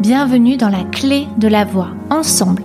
Bienvenue dans la clé de la voix. Ensemble,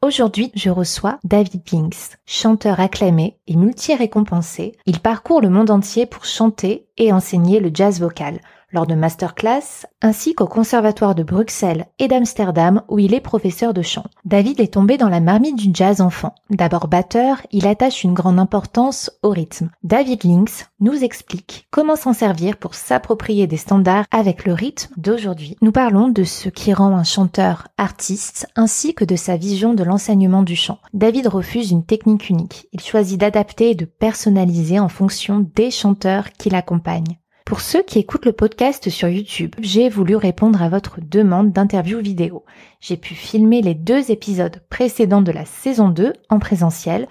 Aujourd'hui, je reçois David Links, chanteur acclamé et multi-récompensé. Il parcourt le monde entier pour chanter et enseigner le jazz vocal lors de masterclass, ainsi qu'au Conservatoire de Bruxelles et d'Amsterdam où il est professeur de chant. David est tombé dans la marmite du jazz enfant. D'abord batteur, il attache une grande importance au rythme. David Links nous explique comment s'en servir pour s'approprier des standards avec le rythme d'aujourd'hui. Nous parlons de ce qui rend un chanteur artiste ainsi que de sa vision de l'enseignement du chant. David refuse une technique unique. Il choisit d'adapter et de personnaliser en fonction des chanteurs qui l'accompagnent. Pour ceux qui écoutent le podcast sur YouTube, j'ai voulu répondre à votre demande d'interview vidéo. J'ai pu filmer les deux épisodes précédents de la saison 2 en présentiel.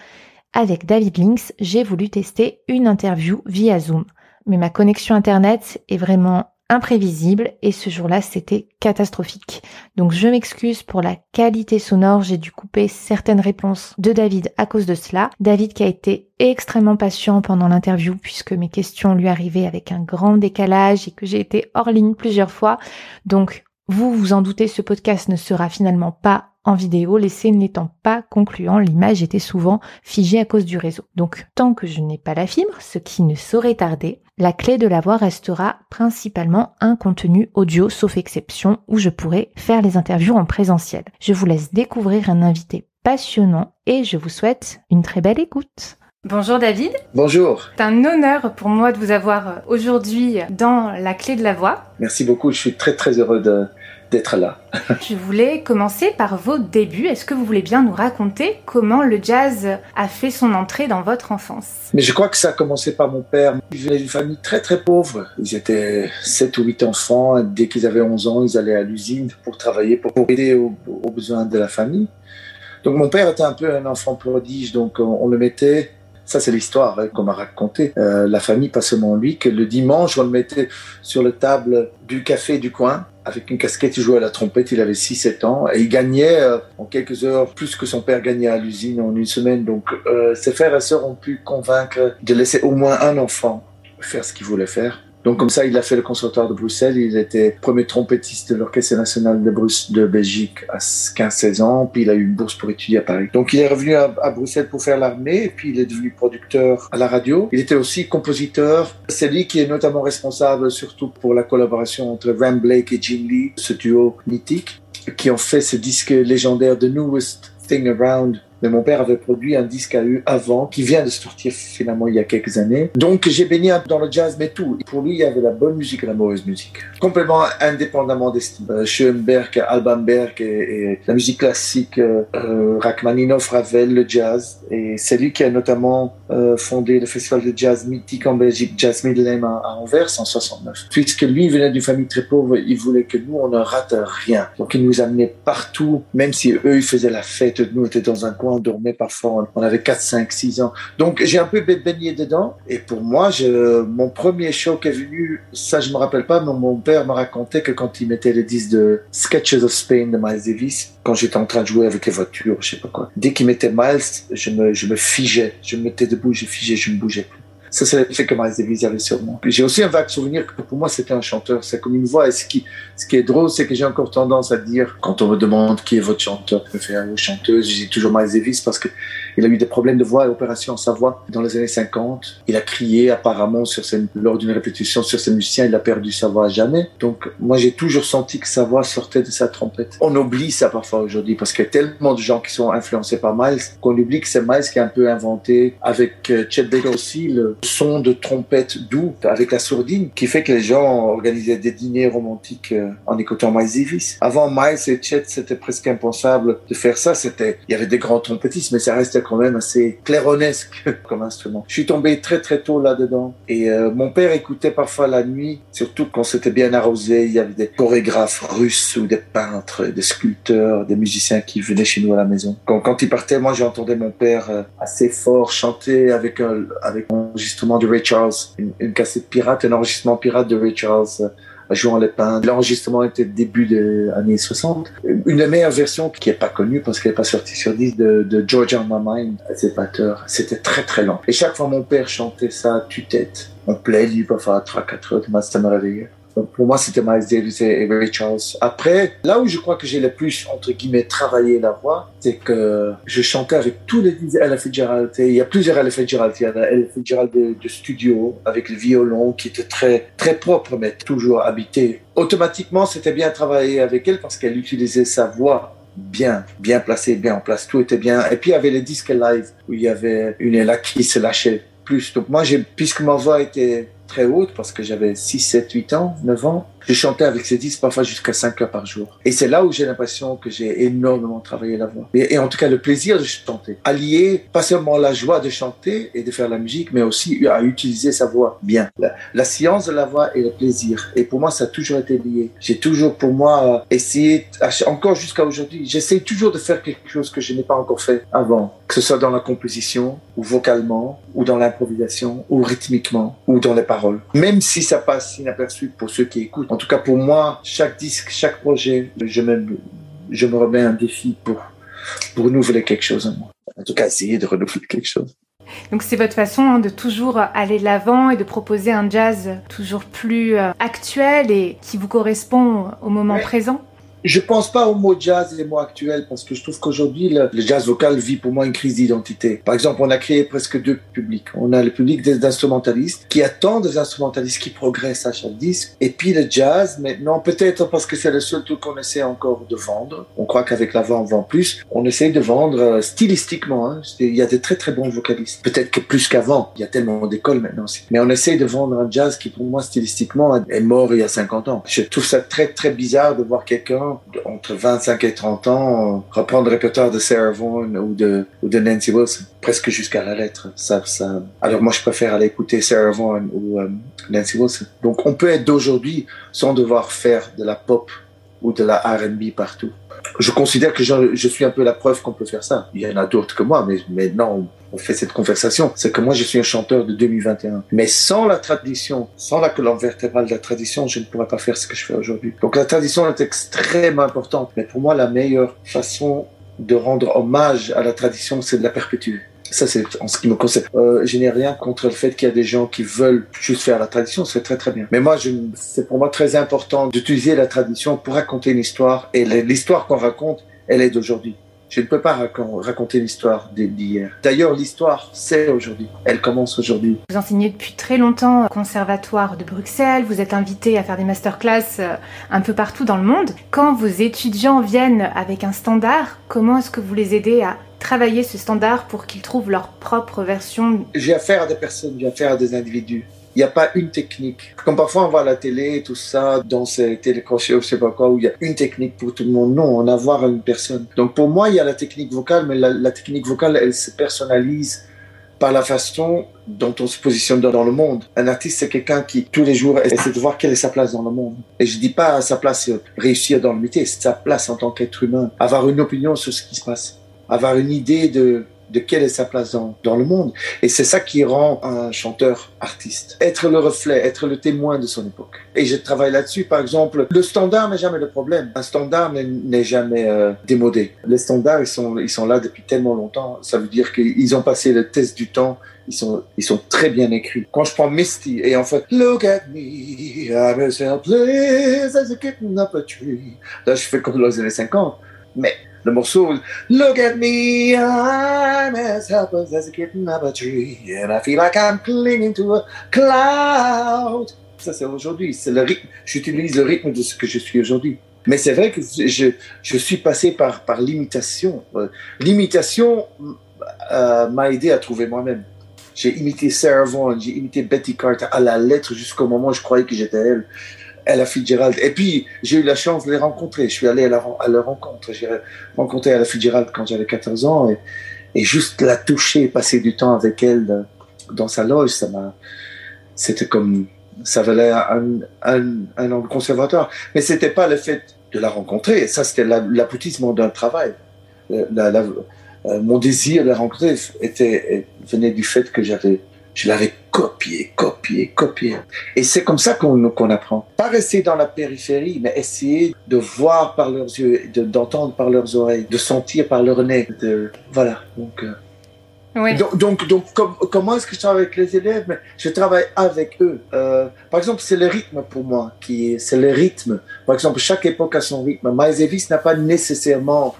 Avec David Links, j'ai voulu tester une interview via Zoom. Mais ma connexion internet est vraiment imprévisible et ce jour-là c'était catastrophique. Donc je m'excuse pour la qualité sonore, j'ai dû couper certaines réponses de David à cause de cela. David qui a été extrêmement patient pendant l'interview puisque mes questions lui arrivaient avec un grand décalage et que j'ai été hors ligne plusieurs fois. Donc vous vous en doutez, ce podcast ne sera finalement pas en vidéo, l'essai n'étant pas concluant, l'image était souvent figée à cause du réseau. Donc tant que je n'ai pas la fibre, ce qui ne saurait tarder, la clé de la voix restera principalement un contenu audio sauf exception où je pourrai faire les interviews en présentiel. Je vous laisse découvrir un invité passionnant et je vous souhaite une très belle écoute. Bonjour David. Bonjour. C'est un honneur pour moi de vous avoir aujourd'hui dans la clé de la voix. Merci beaucoup, je suis très très heureux de, d'être là. Je voulais commencer par vos débuts. Est-ce que vous voulez bien nous raconter comment le jazz a fait son entrée dans votre enfance? Mais je crois que ça a commencé par mon père. Il venait d'une famille très très pauvre. Ils étaient 7 ou 8 enfants. Dès qu'ils avaient 11 ans, ils allaient à l'usine pour travailler, pour aider aux, besoins de la famille. Donc mon père était un peu un enfant prodige, donc on, le mettait ça, c'est l'histoire hein, qu'on m'a raconté. Euh, la famille, pas seulement lui, que le dimanche, on le mettait sur la table du café du coin avec une casquette, il jouait à la trompette, il avait 6-7 ans et il gagnait euh, en quelques heures plus que son père gagnait à l'usine en une semaine. Donc euh, ses frères et sœurs ont pu convaincre de laisser au moins un enfant faire ce qu'il voulait faire. Donc comme ça, il a fait le conservatoire de Bruxelles. Il était premier trompettiste de l'Orchestre national de, de Belgique à 15-16 ans. Puis il a eu une bourse pour étudier à Paris. Donc il est revenu à, Bruxelles pour faire l'armée. Puis il est devenu producteur à la radio. Il était aussi compositeur. C'est lui qui est notamment responsable surtout pour la collaboration entre Ram Blake et Jim Lee, ce duo mythique, qui ont fait ce disque légendaire The Newest Thing Around mais mon père avait produit un disque à eux avant, qui vient de sortir finalement il y a quelques années. Donc j'ai baigné dans le jazz, mais tout. Pour lui, il y avait la bonne musique et la mauvaise musique. Complètement indépendamment des styles. Euh, Schoenberg, Alban Berg et, la musique classique, euh, euh, Rachmaninoff, Ravel, le jazz. Et c'est lui qui a notamment euh, fondé le festival de jazz mythique en Belgique, Jazz Midlem à, Anvers en 69. Puisque lui venait d'une famille très pauvre, il voulait que nous, on ne rate rien. Donc il nous amenait partout, même si eux, ils faisaient la fête, nous, on était dans un coin on dormait parfois, on avait 4, 5, 6 ans. Donc j'ai un peu baigné dedans. Et pour moi, mon premier show qui est venu, ça je me rappelle pas, mais mon père m'a raconté que quand il mettait les disques de Sketches of Spain de Miles Davis, quand j'étais en train de jouer avec les voitures, je sais pas quoi, dès qu'il mettait Miles, je me, je me figeais. Je me mettais debout, je figeais, je ne bougeais plus. Ça, c'est que Miles Davis avait sur moi. J'ai aussi un vague souvenir que pour moi, c'était un chanteur. C'est comme une voix. Et ce qui, ce qui est drôle, c'est que j'ai encore tendance à dire, quand on me demande qui est votre chanteur préféré ou chanteuse, je dis toujours Miles Davis parce que il a eu des problèmes de voix et opération à sa voix dans les années 50. Il a crié apparemment sur lors d'une répétition sur ses musiciens. Il a perdu sa voix à jamais. Donc, moi, j'ai toujours senti que sa voix sortait de sa trompette. On oublie ça parfois aujourd'hui parce qu'il y a tellement de gens qui sont influencés par Miles qu'on oublie que c'est Miles qui a un peu inventé avec euh, Chet Baker aussi le son de trompette doux avec la sourdine qui fait que les gens organisaient des dîners romantiques euh, en écoutant Miles Davis. Avant Miles et Chet, c'était presque impensable de faire ça. C'était, il y avait des grands trompettistes, mais ça restait quand même assez claironesque comme instrument. Je suis tombé très très tôt là-dedans et euh, mon père écoutait parfois la nuit, surtout quand c'était bien arrosé. Il y avait des chorégraphes russes ou des peintres, des sculpteurs, des musiciens qui venaient chez nous à la maison. Quand, quand il partait, moi j'entendais mon père euh, assez fort chanter avec un, avec enregistrement de Ray Charles, une, cassette pirate, un enregistrement pirate de Ray Charles jouant les pins. L'enregistrement était début des années 60. Une des meilleures versions qui est pas connue parce qu'elle est pas sortie sur 10 de, de Georgia on My Mind, c'est. C'était très très lent. Et chaque fois mon père chantait ça tue-tête. On plaît, il va faire 3-4 heures, du ça me. Pour moi, c'était Miles Davis et Ray Charles. Après, là où je crois que j'ai le plus, entre guillemets, travaillé la voix, c'est que je chantais avec tous les Ella Fitzgerald. Il y a plusieurs Ella Fitzgerald. Il y a Ella Fitzgerald de, studio, avec le violon, qui était très, très propre, mais toujours habité. Automatiquement, c'était bien travailler avec elle parce qu'elle utilisait sa voix bien, bien placée, bien en place. Tout était bien. Et puis, il y avait les disques live où il y avait une Ella qui se lâchait plus. Donc moi, puisque ma voix était très haute parce que j'avais 6, 7, 8 ans, 9 ans. Je chantais avec ces disques parfois jusqu'à 5 heures par jour. Et c'est là où j'ai l'impression que j'ai énormément travaillé la voix. Et, en tout cas, le plaisir de chanter. Allier pas seulement la joie de chanter et de faire la musique, mais aussi à utiliser sa voix bien. La, la science de la voix et le plaisir. Et pour moi, ça a toujours été lié. J'ai toujours, pour moi, essayé, encore jusqu'à aujourd'hui, j'essaie toujours de faire quelque chose que je n'ai pas encore fait avant. Que ce soit dans la composition, ou vocalement, ou dans l'improvisation, ou rythmiquement, ou dans les paroles. Même si ça passe inaperçu pour ceux qui écoutent. En tout cas, pour moi, chaque disque, chaque projet, je me, je me remets un défi pour, pour renouveler quelque chose en moi. En tout cas, essayer de renouveler quelque chose. Donc c'est votre façon hein, de toujours aller de l'avant et de proposer un jazz toujours plus euh, actuel et qui vous correspond au moment ouais. présent? Je pense pas au mot jazz et les mots actuels parce que je trouve qu'aujourd'hui, le, jazz vocal vit pour moi une crise d'identité. Par exemple, on a créé presque deux publics. On a le public des instrumentalistes qui attendent des instrumentalistes qui progressent à chaque disque. Et puis le jazz, maintenant, peut-être parce que c'est le seul truc qu'on essaie encore de vendre. On croit qu'avec la voix, on vend plus. On essaie de vendre euh, stylistiquement. Hein. Il y a des très très bons vocalistes. Peut-être que plus qu'avant. Il y a tellement d'écoles maintenant aussi. Mais on essaie de vendre un jazz qui, pour moi, stylistiquement, est mort il y a 50 ans. Je trouve ça très très bizarre de voir quelqu'un entre 25 et 30 ans reprendre le répertoire de Sarah Vaughan ou de, ou de Nancy Wilson, presque jusqu'à la lettre. Ça, ça... Alors moi, je préfère aller écouter Sarah Vaughan ou um, Nancy Wilson. Donc on peut être d'aujourd'hui sans devoir faire de la pop ou de la R&B partout. Je considère que je, je, suis un peu la preuve qu'on peut faire ça. Il y en a d'autres que moi, mais maintenant on fait cette conversation. C'est que moi je suis un chanteur de 2021. Mais sans la tradition, sans la colonne vertébrale de la tradition, je ne pourrais pas faire ce que je fais aujourd'hui. Donc la tradition est extrêmement importante. Mais pour moi, la meilleure façon de rendre hommage à la tradition, c'est de la perpétuer. Ça, c'est en ce qui me concerne. Euh, je n'ai rien contre le fait qu'il y a des gens qui veulent juste faire la tradition, c'est très très bien. Mais moi, c'est pour moi très important d'utiliser la tradition pour raconter une histoire. Et l'histoire qu'on raconte, elle est d'aujourd'hui. Je ne peux pas raconter l'histoire d'hier. D'ailleurs, l'histoire, c'est aujourd'hui. Elle commence aujourd'hui. Vous enseignez depuis très longtemps au Conservatoire de Bruxelles. Vous êtes invité à faire des masterclass un peu partout dans le monde. Quand vos étudiants viennent avec un standard, comment est-ce que vous les aidez à travailler ce standard pour qu'ils trouvent leur propre version? J'ai affaire à des personnes, j'ai affaire à des individus. Il n'y a pas une technique. Comme parfois on voit la télé, tout ça, dans ces télécrochets ou je sais pas quoi, où il y a une technique pour tout le monde. Non, on a voir une personne. Donc pour moi, il y a la technique vocale, mais la, la technique vocale, elle se personnalise par la façon dont on se positionne dans le monde. Un artiste, c'est quelqu'un qui, tous les jours, essaie de voir quelle est sa place dans le monde. Et je dis pas sa place réussir dans le métier, c'est sa place en tant qu'être humain. Avoir une opinion sur ce qui se passe. Avoir une idée de de quelle est sa place dans, dans le monde. Et c'est ça qui rend un chanteur artiste. Être le reflet, être le témoin de son époque. Et je travaille là-dessus. Par exemple, le standard n'est jamais le problème. Un standard n'est jamais euh, démodé. Les standards, ils sont, ils sont là depuis tellement longtemps. Ça veut dire qu'ils ont passé le test du temps. Ils sont, ils sont très bien écrits. Quand je prends Misty et en fait, Look at me, I'm as helpless as a kitten up a tree. Là, je fais comme dans les années 50. Mais le morceau Look at me, I'm as helpless as a kitten up a tree, and I feel like I'm clinging to a cloud. Ça, c'est aujourd'hui. C'est le rythme. J'utilise le rythme de ce que je suis aujourd'hui. Mais c'est vrai que je, je suis passé par, par l'imitation. Euh, l'imitation euh, m'a aidé à trouver moi-même. J'ai imité Sarah Vaughan, j'ai imité Betty Carter à la lettre jusqu'au moment où je croyais que j'étais elle. Ella Fitzgerald. Et puis, j'ai eu la chance de les rencontrer. Je suis allé à, à leur rencontre. J'ai rencontré Ella Fitzgerald quand j'avais 14 ans. Et, juste la toucher, passer du temps avec elle dans sa loge, ça m'a. C'était comme. Ça valait un, un, un an conservatoire. Mais c'était pas le fait de la rencontrer. Ça, c'était l'aboutissement d'un travail. La, la, euh, mon désir de la rencontrer était, venait du fait que j'avais je l'avais copié, copié, copié. Et c'est comme ça qu'on apprend. Pas rester dans la périphérie, mais essayer de voir par leurs yeux, d'entendre par leurs oreilles, de sentir par leur nez. De, voilà. Donc, euh, oui. donc, donc, donc comment est-ce que je travaille avec les élèves? Mais Je travaille avec eux. Euh, par exemple, c'est le rythme pour moi qui c'est le rythme. Par exemple, chaque époque a son rythme. Miles Davis n'a pas nécessairement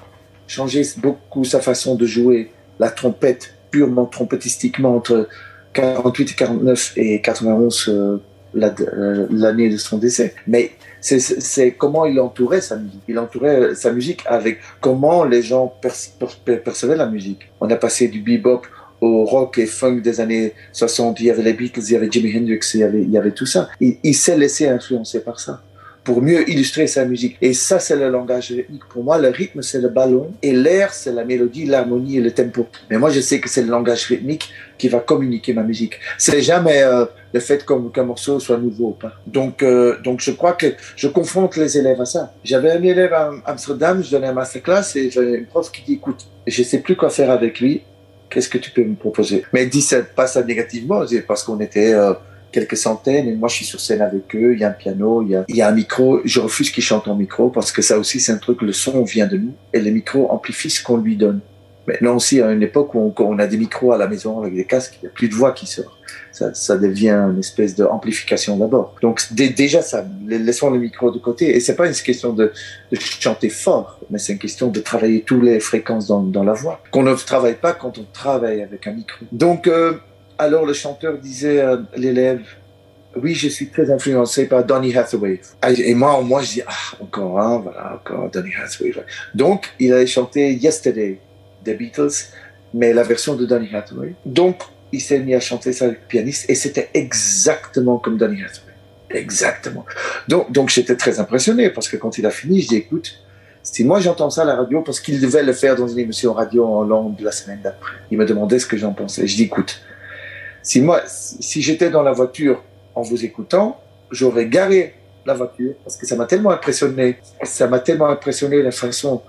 changé beaucoup sa façon de jouer la trompette purement trompettistiquement entre 48 et 49 et 91 euh, euh, l'année de son décès. Mais c'est comment il entourait sa musique. Il entourait sa musique avec comment les gens percevaient la musique. On a passé du bebop au rock et funk des années 60. Il y avait les Beatles, il y avait Jimi Hendrix, il y avait tout ça. il s'est laissé influencer par ça pour mieux illustrer sa musique. Et ça, c'est le langage rythmique. Pour moi, le rythme, c'est le ballon et l'air, c'est la mélodie, l'harmonie et le tempo. Mais moi, je sais que c'est le langage rythmique qui va communiquer ma musique. C'est jamais euh, le fait qu'un morceau soit nouveau ou pas. Donc, euh, donc, je crois que je confronte les élèves à ça. J'avais un élève à Amsterdam, je donnais un masterclass et j'avais une prof qui dit, écoute, je sais plus quoi faire avec lui. Qu'est-ce que tu peux me proposer? Mais elle dit ça, pas ça négativement, parce qu'on était, euh, quelques centaines et moi je suis sur scène avec eux, il y a un piano, il y a, un micro, je refuse qu'ils chantent en micro parce que ça aussi c'est un truc, le son vient de nous et le micro amplifie ce qu'on lui donne. Maintenant aussi, à une époque où on, a des micros à la maison avec des casques, il n'y a plus de voix qui sort. Ça, devient une espèce d'amplification d'abord. Donc déjà, ça, laissons le micro de côté. Et c'est pas une question de, chanter fort, mais c'est une question de travailler toutes les fréquences dans, dans la voix, qu'on ne travaille pas quand on travaille avec un micro. Donc, euh, alors le chanteur disait à l'élève, oui, je suis très influencé par Donny Hathaway. Et moi, moi, je dis, ah, encore un, voilà, encore Donny Hathaway. Donc, il a chanté Yesterday des Beatles, mais la version de Donny Hathaway. Donc, il s'est mis à chanter ça avec le pianiste et c'était exactement comme Donny Hathaway. Exactement. Donc, donc j'étais très impressionné parce que quand il a fini, je dis, écoute, si moi j'entends ça à la radio, parce qu'il devait le faire dans une émission radio en langue la semaine d'après, il me demandait ce que j'en pensais. Je dis, écoute, si moi, si j'étais dans la voiture en vous écoutant, j'aurais garé la voiture parce que ça m'a tellement impressionné. Ça m'a tellement impressionné la façon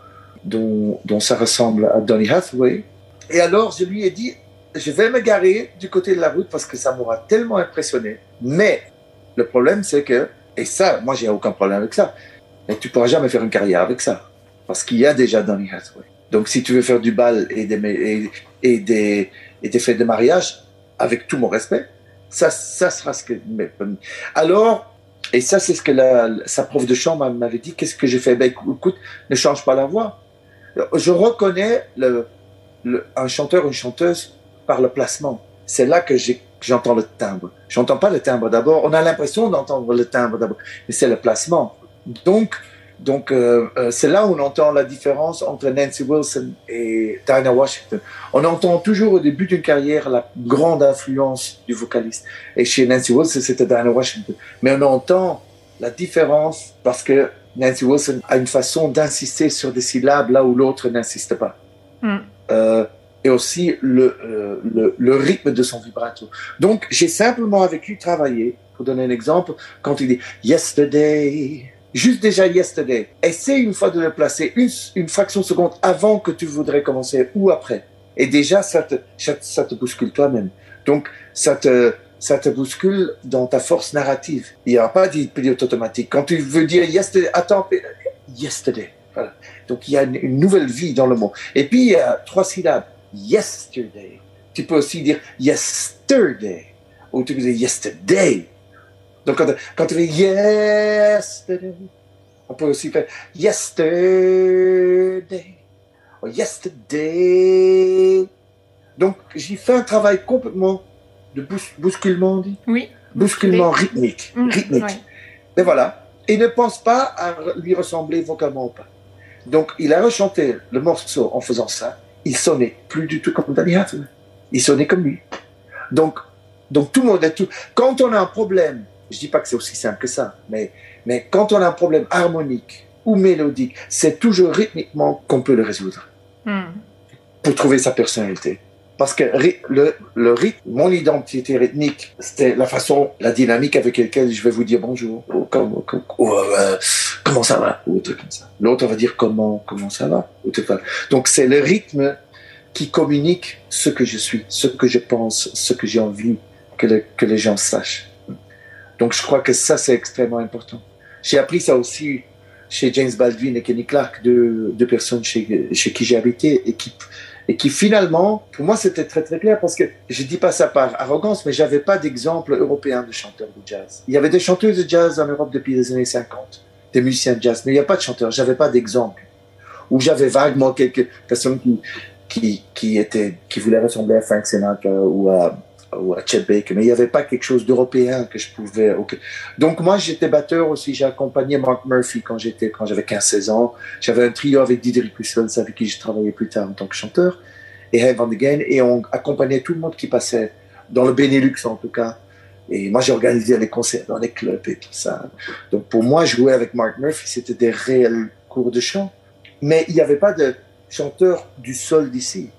dont, ça ressemble à Donny Hathaway. Et alors, je lui ai dit, je vais me garer du côté de la route parce que ça m'aura tellement impressionné. Mais le problème, c'est que, et ça, moi, j'ai aucun problème avec ça, mais tu pourras jamais faire une carrière avec ça parce qu'il y a déjà Donny Hathaway. Donc, si tu veux faire du bal et des, et, et des fêtes de mariage, avec tout mon respect, ça, ça sera ce que. Alors, et ça, c'est ce que la, sa prof de chant m'avait dit. Qu'est-ce que j'ai fait? Ben écoute, ne change pas la voix. Je reconnais le, un chanteur, une chanteuse par le placement. C'est là que j'entends le timbre. J'entends pas le timbre d'abord. On a l'impression d'entendre le timbre d'abord, mais c'est le placement. Donc, donc, euh, euh, c'est là où on entend la différence entre Nancy Wilson et Diana Washington. On entend toujours au début d'une carrière la grande influence du vocaliste. Et chez Nancy Wilson, c'était Diana Washington. Mais on entend la différence parce que Nancy Wilson a une façon d'insister sur des syllabes là où l'autre n'insiste pas. Mm. Euh, et aussi le, euh, le, le, rythme de son vibrato. Donc, j'ai simplement avec lui travaillé, pour donner un exemple, quand il dit Yesterday, juste déjà yesterday. Essaye une fois de le placer une, fraction de seconde avant que tu voudrais commencer ou après. Et déjà, ça te, ça te bouscule toi-même. Donc, ça te, ça te bouscule dans ta force narrative. Il n'y a pas de pilote automatique. Quand tu veux dire yesterday, attends, yesterday. Donc il y a une, nouvelle vie dans le mot. Et puis il y a trois syllabes. Yesterday. Tu peux aussi dire yesterday. Ou tu peux dire yesterday. Donc quand, quand tu dis yesterday, on peut aussi faire yesterday. Ou yesterday. Donc j'ai fait un travail complètement de bousculement, on dit? Oui. Bousculement rythmique. Mmh, rythmique. Et voilà. Et ne pense pas à lui ressembler vocalement ou pas. Donc, il a rechanté le morceau en faisant ça. Il sonnait plus du tout comme Danny Hathaway. Il sonnait comme lui. Donc, donc tout le monde est tout. Quand on a un problème, je dis pas que c'est aussi simple que ça, mais, mais quand on a un problème harmonique ou mélodique, c'est toujours rythmiquement qu'on peut le résoudre. Hmm. Pour trouver sa personnalité. Parce que le, le rythme, mon identité rythmique, c'était la façon, la dynamique avec laquelle je vais vous dire bonjour, ou, comme, euh, comment ça va, ou truc comme ça. L'autre va dire comment, comment ça va, ou Donc c'est le rythme qui communique ce que je suis, ce que je pense, ce que j'ai envie que, que les gens sachent. Donc je crois que ça c'est extrêmement important. J'ai appris ça aussi chez James Baldwin et Kenny Clark, deux, deux personnes chez, chez qui j'ai habité et qui et qui finalement, pour moi, c'était très très clair parce que je dis pas ça par arrogance, mais j'avais pas d'exemple européen de chanteurs de jazz. Il y avait des chanteuses de jazz en Europe depuis les années 50, des musiciens de jazz, mais il n'y a pas de chanteurs. J'avais pas d'exemple. Ou j'avais vaguement quelques personnes qui, qui, qui étaient, qui voulaient ressembler à Frank Sinatra ou à, ou à Baker, mais il n'y avait pas quelque chose d'européen que je pouvais. Donc moi, j'étais batteur aussi. J'ai accompagné Mark Murphy quand j'étais, quand j'avais 15-16 ans. J'avais un trio avec Didier Russell, avec qui je travaillais plus tard en tant que chanteur, et Head Van de et on accompagnait tout le monde qui passait dans le Benelux en tout cas. Et moi, j'ai organisé les concerts dans les clubs et tout ça. Donc pour moi, jouer avec Mark Murphy, c'était des réels cours de chant, mais il n'y avait pas de chanteur du sol d'ici.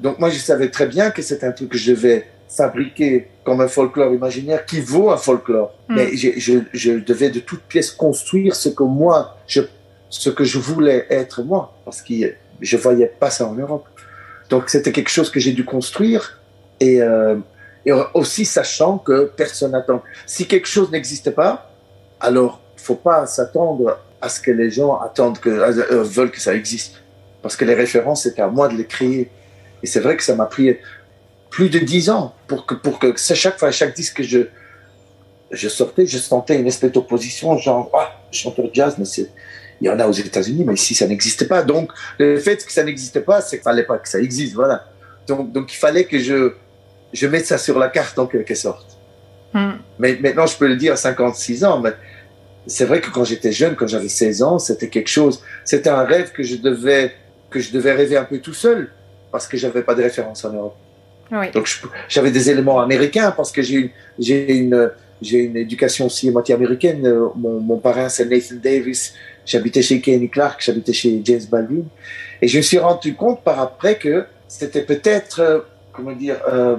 Donc moi, je savais très bien que c'était un truc que je devais fabriqué comme un folklore imaginaire qui vaut un folklore. Hmm. Mais je, je, devais de toutes pièces construire ce que moi, je, ce que je voulais être moi, parce que je voyais pas ça en Europe. Donc c'était quelque chose que j'ai dû construire et, euh, et aussi sachant que personne n'attend. Si quelque chose n'existe pas, alors faut pas s'attendre à ce que les gens attendent que euh, veulent que ça existe, parce que les références c'est à moi de les créer. Et c'est vrai que ça m'a pris plus de dix ans pour que, pour que chaque fois, chaque disque que je, je sortais, je sentais une espèce d'opposition, genre, ah, chanteur de jazz, mais c'est, il y en a aux États-Unis, mais ici, ça n'existe pas. Donc, le fait que ça n'existe pas, c'est qu'il fallait pas que ça existe, voilà. Donc, donc il fallait que je, je mette ça sur la carte en quelque sorte. Hmm. Mais maintenant, je peux le dire à 56 ans, mais c'est vrai que quand j'étais jeune, quand j'avais 16 ans, c'était quelque chose, c'était un rêve que je devais, que je devais rêver un peu tout seul, parce que j'avais pas de référence en Europe. Donc j'avais des éléments américains parce que j'ai une, j'ai une, éducation aussi moitié américaine. Euh, mon, mon parrain c'est Nathan Davis. J'habitais chez Kenny Clark, j'habitais chez James Baldwin. Et je me suis rendu compte par après que c'était peut-être, euh, comment dire, euh,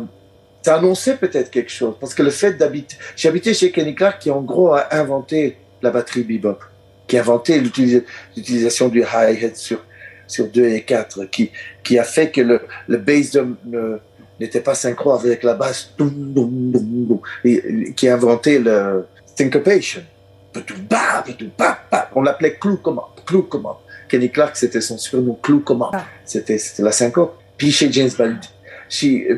ça annonçait peut-être quelque chose. Parce que le fait d'habiter, j'habitais chez Kenny Clark qui en gros a inventé la batterie bebop, qui a inventé l'utilisation du hi-hat sur, sur 2 et 4, qui, qui a fait que le, le bass drum, n'était pas synchro avec la basse qui a inventé le syncopation. On l'appelait clou comment, clou comment. Kenny Clark, c'était son surnom, clou comment. Ah. C'était, la syncope. Puis chez James Baldwin,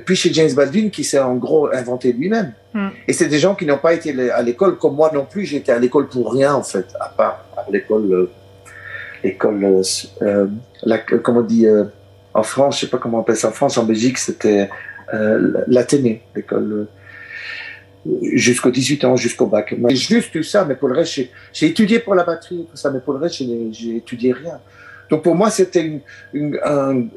puis chez James Baldwin, qui s'est en gros inventé lui-même. Hmm. Et c'est des gens qui n'ont pas été à l'école, comme moi non plus. J'étais à l'école pour rien, en fait, à part à l'école, euh, l'école, euh, euh, comment on dit, en France, je sais pas comment on appelle ça en France, en Belgique, c'était euh, l'Athénée, l'école euh, jusqu'aux 18 ans, jusqu'au bac. Mais juste tout ça, mais pour le reste, j'ai étudié pour la batterie, tout ça, mais pour le reste, j'ai étudié rien. Donc pour moi, c'était un,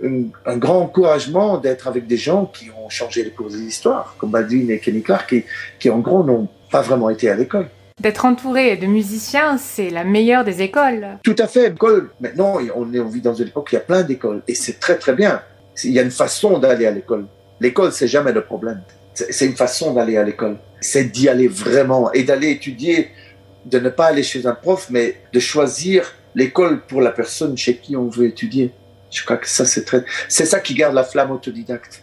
un, grand encouragement d'être avec des gens qui ont changé les cours de l'histoire, comme Baldwin et Kenny Clark, qui, qui en gros n'ont pas vraiment été à l'école. D'être entouré de musiciens, c'est la meilleure des écoles. Tout à fait. École. Maintenant, on, est, on vit dans une époque où il y a plein d'écoles. Et c'est très, très bien. Il y a une façon d'aller à l'école. L'école, c'est jamais le problème. C'est une façon d'aller à l'école. C'est d'y aller vraiment et d'aller étudier, de ne pas aller chez un prof, mais de choisir l'école pour la personne chez qui on veut étudier. Je crois que ça, c'est très, c'est ça qui garde la flamme autodidacte.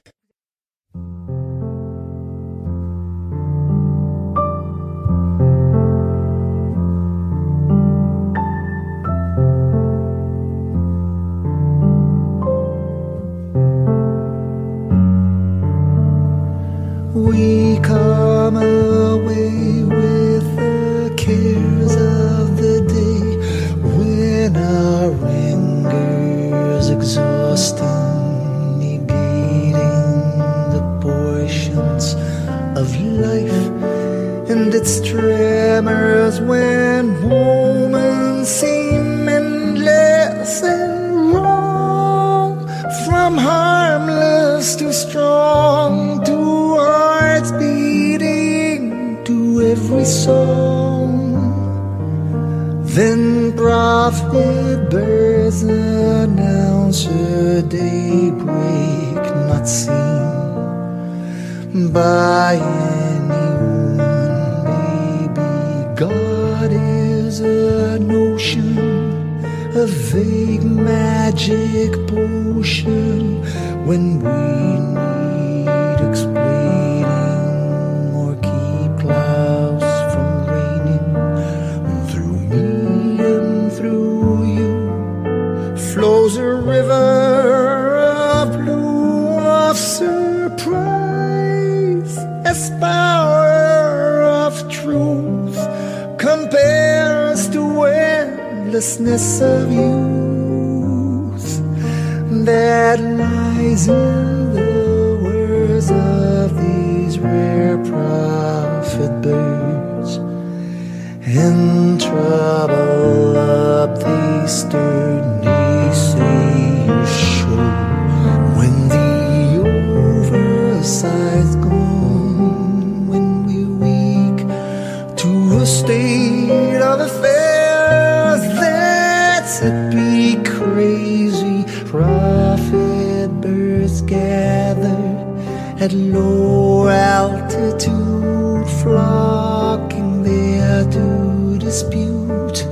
at low altitude, flocking there to dispute.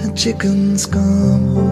And chickens come home.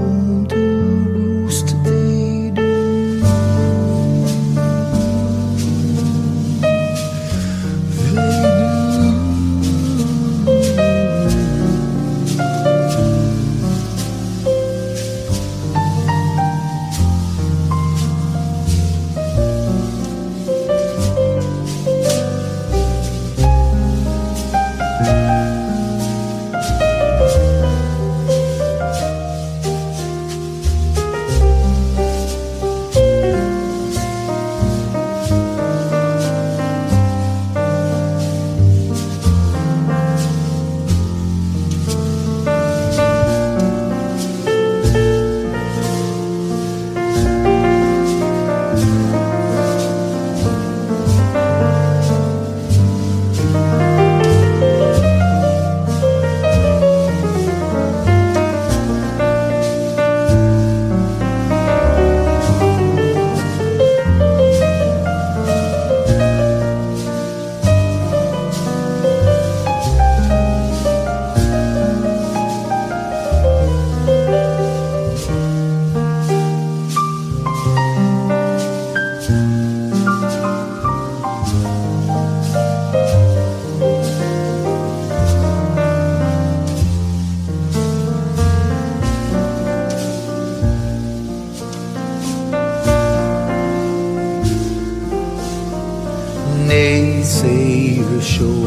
Say shows show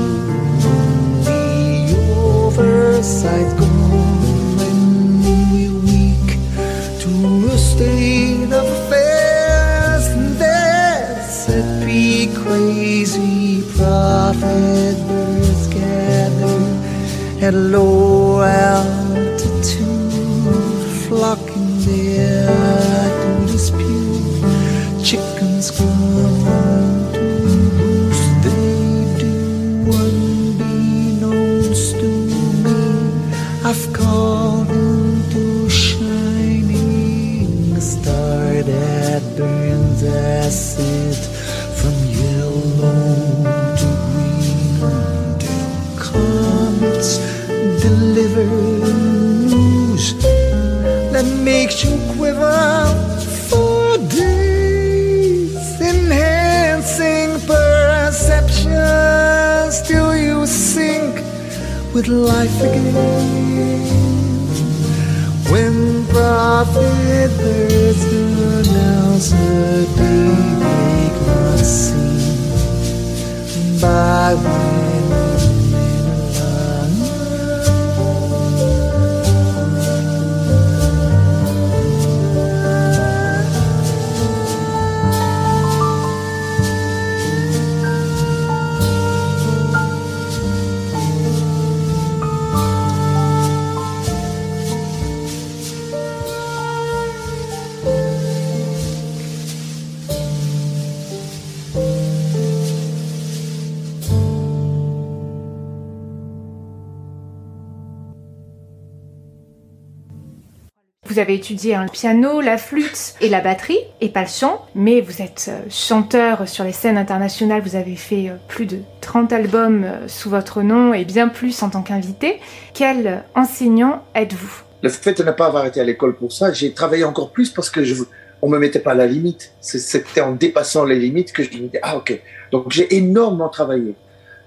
the oversight. Gone and we're weak to a state of affairs. And that's be crazy prophet birds gather at a low hour with life again. When prophet birds announce the day they must see by Vous avez étudié le piano, la flûte et la batterie, et pas le chant, mais vous êtes euh, chanteur sur les scènes internationales, vous avez fait euh, plus de 30 albums euh, sous votre nom et bien plus en tant qu'invité. Quel enseignant êtes-vous? Le fait de ne pas avoir été à l'école pour ça, j'ai travaillé encore plus parce que je, on me mettait pas à la limite. C'était en dépassant les limites que je me disais, ah ok. Donc j'ai énormément travaillé.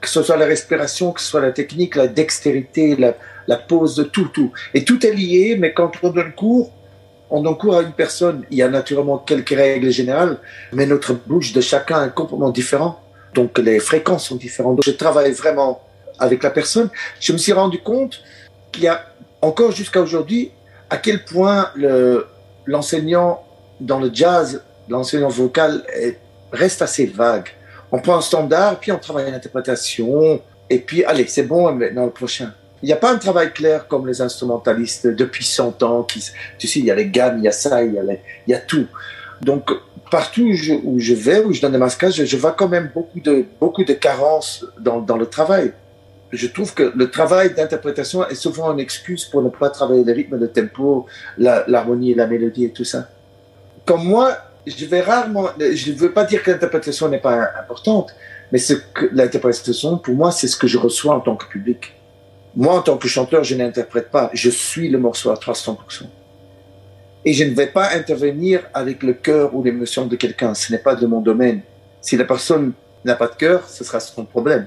Que ce soit la respiration, que ce soit la technique, la dextérité, la, la pose, tout, tout. Et tout est lié, mais quand on donne cours, on donne cours à une personne. Il y a naturellement quelques règles générales, mais notre bouche de chacun est complètement différent. Donc les fréquences sont différentes. Donc, je travaille vraiment avec la personne. Je me suis rendu compte qu'il y a encore jusqu'à aujourd'hui à quel point le- l'enseignant dans le jazz, l'enseignant vocal est- reste assez vague. On prend un standard, puis on travaille l'interprétation, et puis allez, c'est bon, maintenant le prochain. Il n'y a pas un travail clair comme les instrumentalistes depuis 100 ans. Tu sais, il y a les gammes, il y a ça, il y a, il y a tout. Donc, partout où je, vais, où je donne des masquages, je, vois quand même beaucoup de, beaucoup de carences dans, dans le travail. Je trouve que le travail d'interprétation est souvent une excuse pour ne pas travailler le rythme, le tempo, la- l'harmonie et la mélodie et tout ça. Comme moi, je vais rarement, je ne veux pas dire que l'interprétation n'est pas importante, mais l'interprétation, pour moi, c'est ce que je reçois en tant que public. Moi, en tant que chanteur, je n'interprète pas, je suis le morceau à 300%. Et je ne vais pas intervenir avec le cœur ou l'émotion de quelqu'un, ce n'est pas de mon domaine. Si la personne n'a pas de cœur, ce sera son problème.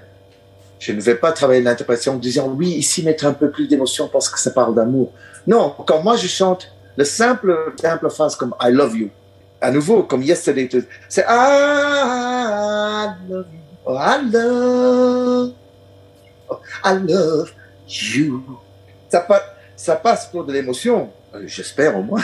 Je ne vais pas travailler l'interprétation en disant oui, ici mettre un peu plus d'émotion parce que ça parle d'amour. Non, quand moi je chante le simple, simple phrase comme I love you, à nouveau, comme yesterday, c'est I love you, oh, I love, oh, I love you. Ça, ça passe pour de l'émotion, euh, j'espère au moins.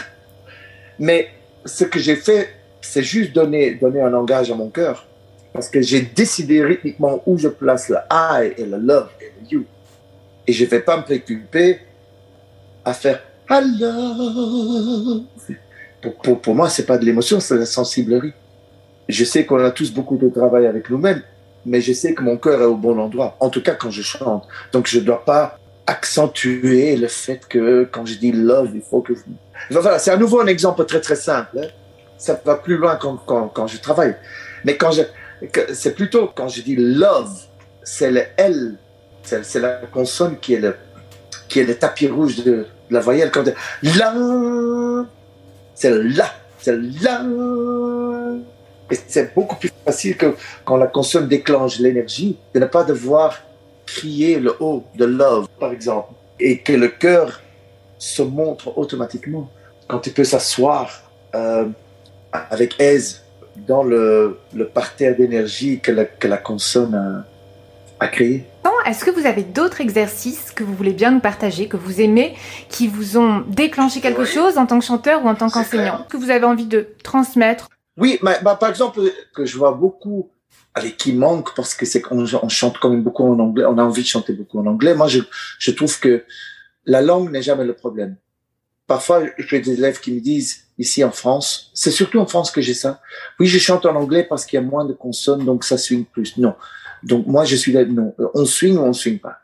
Mais ce que j'ai fait, c'est juste donner, donner un langage à mon cœur. Parce que j'ai décidé rythmiquement où je place le I et le love et le you. Et je ne vais pas me préoccuper à faire I love. Pour, pour, pour moi, c'est pas de l'émotion, c'est de la sensiblerie. Je sais qu'on a tous beaucoup de travail avec nous-mêmes, mais je sais que mon cœur est au bon endroit. En tout cas, quand je chante. Donc, je ne dois pas accentuer le fait que quand je dis love, il faut que je... Voilà, c'est à nouveau un exemple très très simple. hein. Ça va plus loin quand, quand, quand je travaille. Mais quand je, c'est plutôt quand je dis love, c'est le L, c'est la consonne qui est le, qui est le tapis rouge de, la voyelle. Quand le la, c'est le la. Et c'est beaucoup plus facile que quand la consonne déclenche l'énergie, de ne pas devoir crier le haut de love, par exemple, et que le cœur se montre automatiquement. Quand il peut s'asseoir euh, avec aise dans le, parterre d'énergie que la, que a, a créé. Est-ce que vous avez d'autres exercices que vous voulez bien nous partager, que vous aimez, qui vous ont déclenché quelque Oui. chose en tant que chanteur ou en tant qu'enseignant, que vous avez envie de transmettre? Oui, bah, par exemple, que je vois beaucoup avec qui manque parce que c'est qu'on on chante quand même beaucoup en anglais, on a envie de chanter beaucoup en anglais. Moi, je, je trouve que la langue n'est jamais le problème. Parfois, j'ai des élèves qui me disent, ici en France, c'est surtout en France que j'ai ça. Oui, je chante en anglais parce qu'il y a moins de consonnes, donc ça swing plus. Non. Donc moi, je suis là, non. On swing ou on swing pas?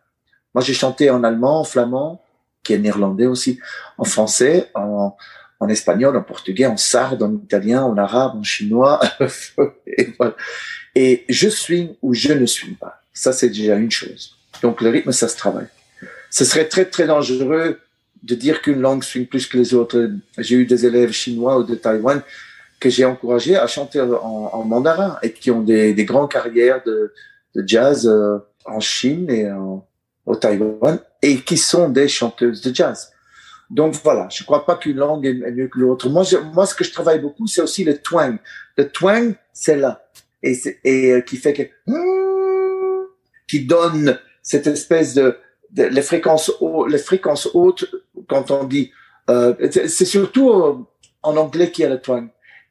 Moi, j'ai chanté en allemand, en flamand, qui est néerlandais aussi, en français, en, en espagnol, en portugais, en sarde, en italien, en arabe, en chinois. et, voilà. et je swing ou je ne swing pas. Ça, c'est déjà une chose. Donc le rythme, ça se travaille. Ce serait très, très dangereux de dire qu'une langue swing plus que les autres. J'ai eu des élèves chinois ou de Taïwan que j'ai encouragés à chanter en, en mandarin et qui ont des, des grandes carrières de, de jazz euh, en Chine et en, au Taïwan et qui sont des chanteuses de jazz. Donc voilà, je crois pas qu'une langue est mieux que l'autre. Moi, moi, ce que je travaille beaucoup, c'est aussi le twang. Le twang, c'est là et, et euh, qui fait que qui donne cette espèce de, les fréquences les fréquences hautes quand on dit euh, c'est surtout euh, en anglais qu'il y a le twang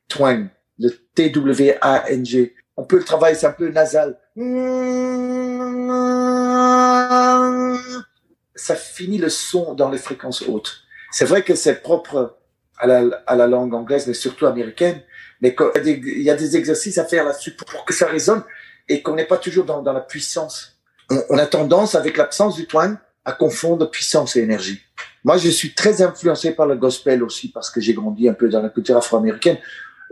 twang le T W A N G on peut le travailler c'est un peu nasal ça finit le son dans les fréquences hautes c'est vrai que c'est propre à la, langue anglaise mais surtout américaine mais il y a des exercices à faire là-dessus pour que ça résonne et qu'on n'est pas toujours dans, la puissance. On, a tendance, avec l'absence du twang, à confondre puissance et énergie. Moi, je suis très influencé par le gospel aussi parce que j'ai grandi un peu dans la culture afro-américaine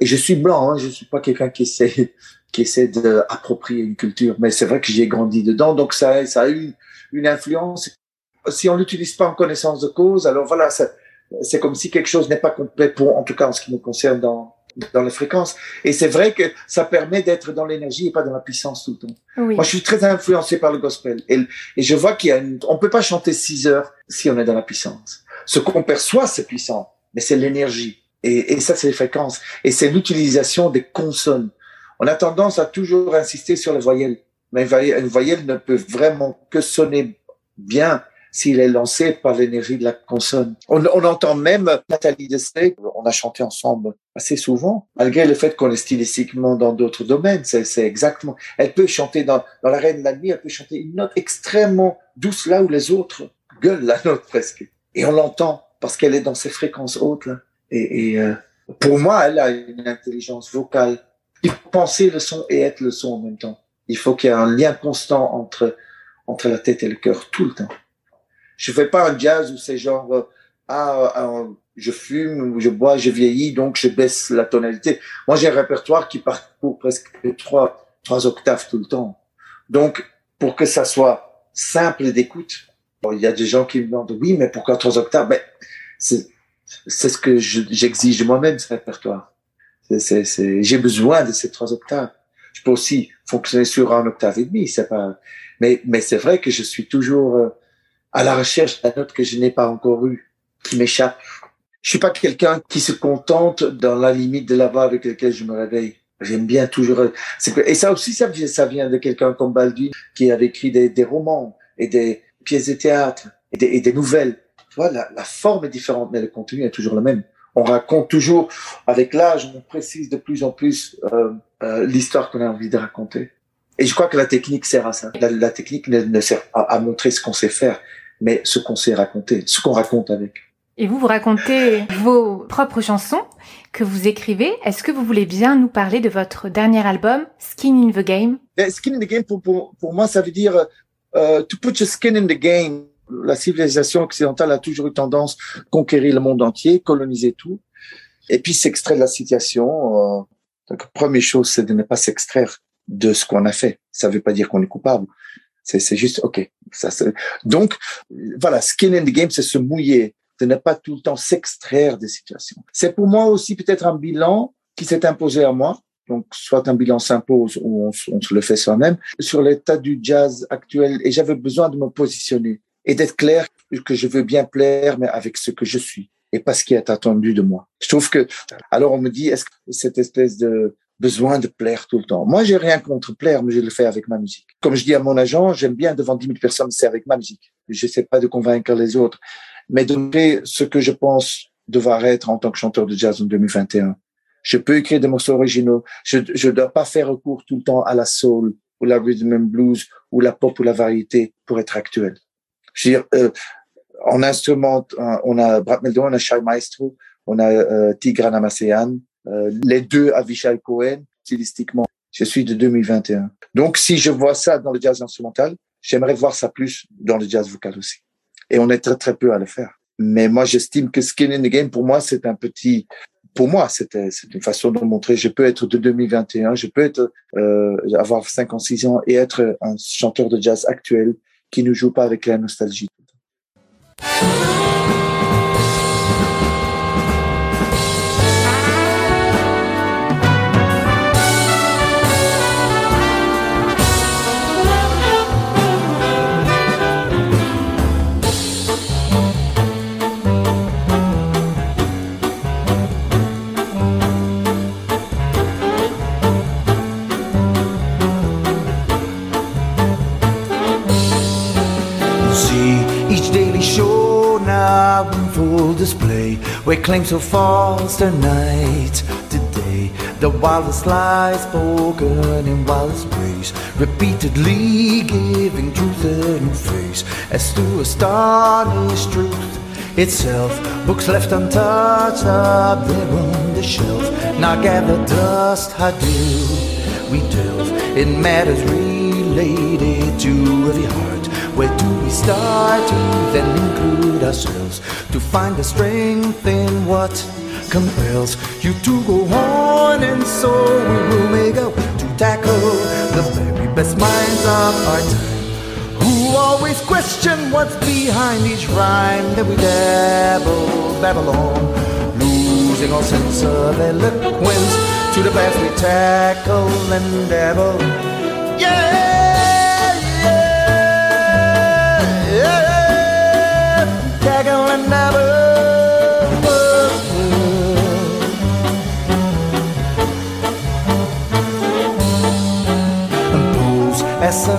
et je suis blanc. Hein, je suis pas quelqu'un qui essaie qui essaie d'approprier une culture, mais c'est vrai que j'ai grandi dedans, donc ça, ça a eu une influence. Si on l'utilise pas en connaissance de cause, alors voilà, c'est comme si quelque chose n'est pas complet pour, en tout cas en ce qui me concerne dans dans les fréquences. Et c'est vrai que ça permet d'être dans l'énergie et pas dans la puissance tout le temps. Moi, je suis très influencé par le gospel. Et, et je vois qu'il y a une, on peut pas chanter six heures si on est dans la puissance. Ce qu'on perçoit, c'est puissant, mais c'est l'énergie. Et, et ça, c'est les fréquences. Et c'est l'utilisation des consonnes. On a tendance à toujours insister sur les voyelles. Mais une voyelle ne peut vraiment que sonner bien s'il est lancé par l'énergie de la consonne. On, entend même Nathalie Dessay, on a chanté ensemble assez souvent, malgré le fait qu'on est stylistiquement dans d'autres domaines. C'est exactement. Elle peut chanter dans, dans la Reine de la Nuit, elle peut chanter une note extrêmement douce là où les autres gueulent la note presque. Et on l'entend parce qu'elle est dans ces fréquences hautes là. Et, et euh, pour moi, elle a une intelligence vocale. Il faut penser le son et être le son en même temps. Il faut qu'il y ait un lien constant entre entre la tête et le cœur tout le temps. Je fais pas un jazz où c'est genre euh, ah, ah, je fume, je bois, je vieillis, donc je baisse la tonalité. Moi, j'ai un répertoire qui parcourt presque trois trois octaves tout le temps. Donc, pour que ça soit simple d'écoute, il y a des gens qui me demandent oui, mais pourquoi trois octaves? Ben, c'est c'est ce que j'exige moi-même, ce répertoire. J'ai besoin de ces trois octaves. Je peux aussi fonctionner sur un octave et demi, c'est pas. Mais mais c'est vrai que je suis toujours euh, à la recherche d'un note que je n'ai pas encore eu, qui m'échappe. Je suis pas quelqu'un qui se contente dans la limite de la voix avec laquelle je me réveille. J'aime bien toujours. Et ça aussi, ça, ça vient de quelqu'un comme Baldwin qui avait écrit des, des romans et des pièces de théâtre et des, et des nouvelles. Tu vois, la, la, forme est différente, mais le contenu est toujours le même. On raconte toujours, avec l'âge, on précise de plus en plus euh, euh, l'histoire qu'on a envie de raconter. Et je crois que la technique sert à ça. La, la technique ne, ne, sert pas à montrer ce qu'on sait faire, mais ce qu'on sait raconter, ce qu'on raconte avec. Et vous, vous racontez vos propres chansons que vous écrivez. Est-ce que vous voulez bien nous parler de votre dernier album, Skin in the Game? Ben, Skin in the Game, pour, pour, pour moi, ça veut dire uh, to put your skin in the game. La civilisation occidentale a toujours eu tendance à conquérir le monde entier, coloniser tout, et puis s'extraire de la situation. Euh, donc, première chose, c'est de ne pas s'extraire de ce qu'on a fait. Ça ne veut pas dire qu'on est coupable. C'est juste, OK. Ça, donc, voilà, skin in the game, c'est se mouiller, de ne pas tout le temps s'extraire des situations. C'est pour moi aussi peut-être un bilan qui s'est imposé à moi. Donc, soit un bilan s'impose ou on, on, se le fait soi-même sur l'état du jazz actuel. Et j'avais besoin de me positionner et d'être clair que je veux bien plaire, mais avec ce que je suis et pas ce qui est attendu de moi. Je trouve que, alors on me dit, est-ce que cette espèce de besoin de plaire tout le temps? Moi, j'ai rien contre plaire, mais je le fais avec ma musique. Comme je dis à mon agent, j'aime bien devant 10 000 personnes, c'est avec ma musique. Je sais pas de convaincre les autres, mais faire ce que je pense devoir être en tant que chanteur de jazz en 2021. Je peux écrire des morceaux originaux. Je ne dois pas faire recours tout le temps à la soul ou la rhythm and blues ou la pop ou la variété pour être actuel. Je veux dire, euh, en instrument, on a Brad Meldon, on a Shai Maestro, on a euh, Tigran Amasean, euh, les deux Avishai Cohen, stylistiquement. Je suis de 2021. Donc, si je vois ça dans le jazz instrumental, j'aimerais voir ça plus dans le jazz vocal aussi. Et on est très, très peu à le faire. Mais moi, j'estime que Skin in the Game, pour moi, c'est un petit, pour moi, c'était, c'est une façon de montrer, je peux être de 2021, je peux être, euh, avoir 56 ans et être un chanteur de jazz actuel qui ne joue pas avec la nostalgie. Display where claims so false their night today. The wildest lies spoken in wildest ways, repeatedly giving truth a new face as to astonish truth itself. Books left untouched up there on the shelf. Now gather dust, how do we delve in matters related to every heart? Where do we start to then include ourselves to find the strength in what compels you to go on? And so we will make up to tackle the very best minds of our time who always question what's behind each rhyme that we dabble, babble on, losing all sense of eloquence to the past we tackle and dabble.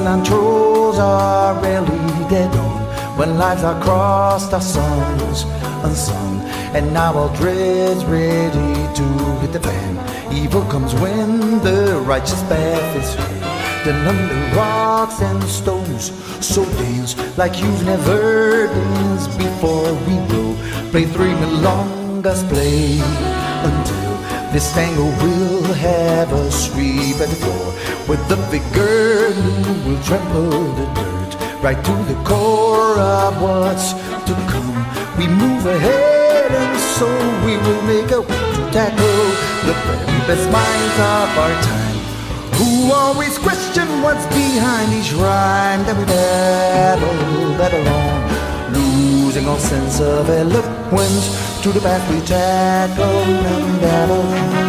And trolls are rarely dead on when lives are crossed our songs unsung and now all dread's ready to hit the fan. Evil comes when the righteous path is free then under rocks and stones. So dance like you've never danced before. We will play three milongas play until this tango will have a sweep at the floor. With the vigor will trample the dirt right to the core of what's to come. We move ahead and so we will make a way to tackle the best minds of our time who always question what's behind each rhyme that we battle, battle on, losing all sense of eloquence to the path we tackle and battle.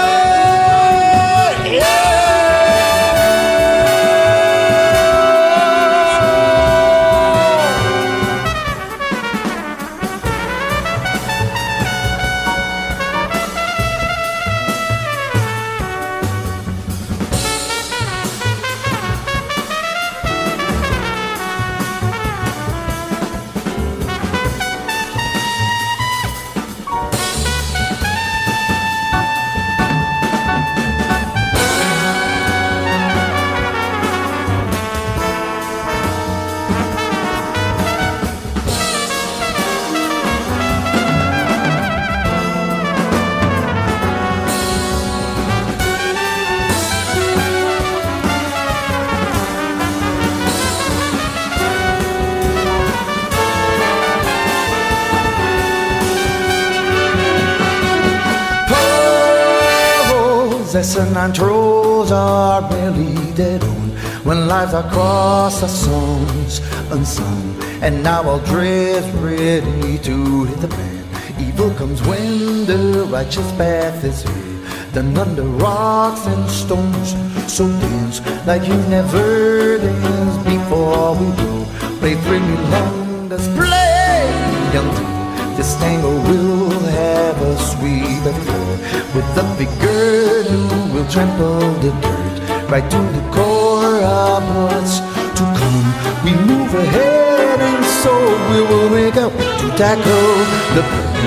and trolls are barely dead on when lives are crossed, our songs unsung. And now I'll dread's ready to hit the fan. Evil comes when the righteous path is hid. Then under rocks and stones, so dance like you've never danced before. We will play three long display until this tango will have a sweep and floor with the big girl will trample the dirt right to the core of what's to come. We move ahead and so we will make up to tackle the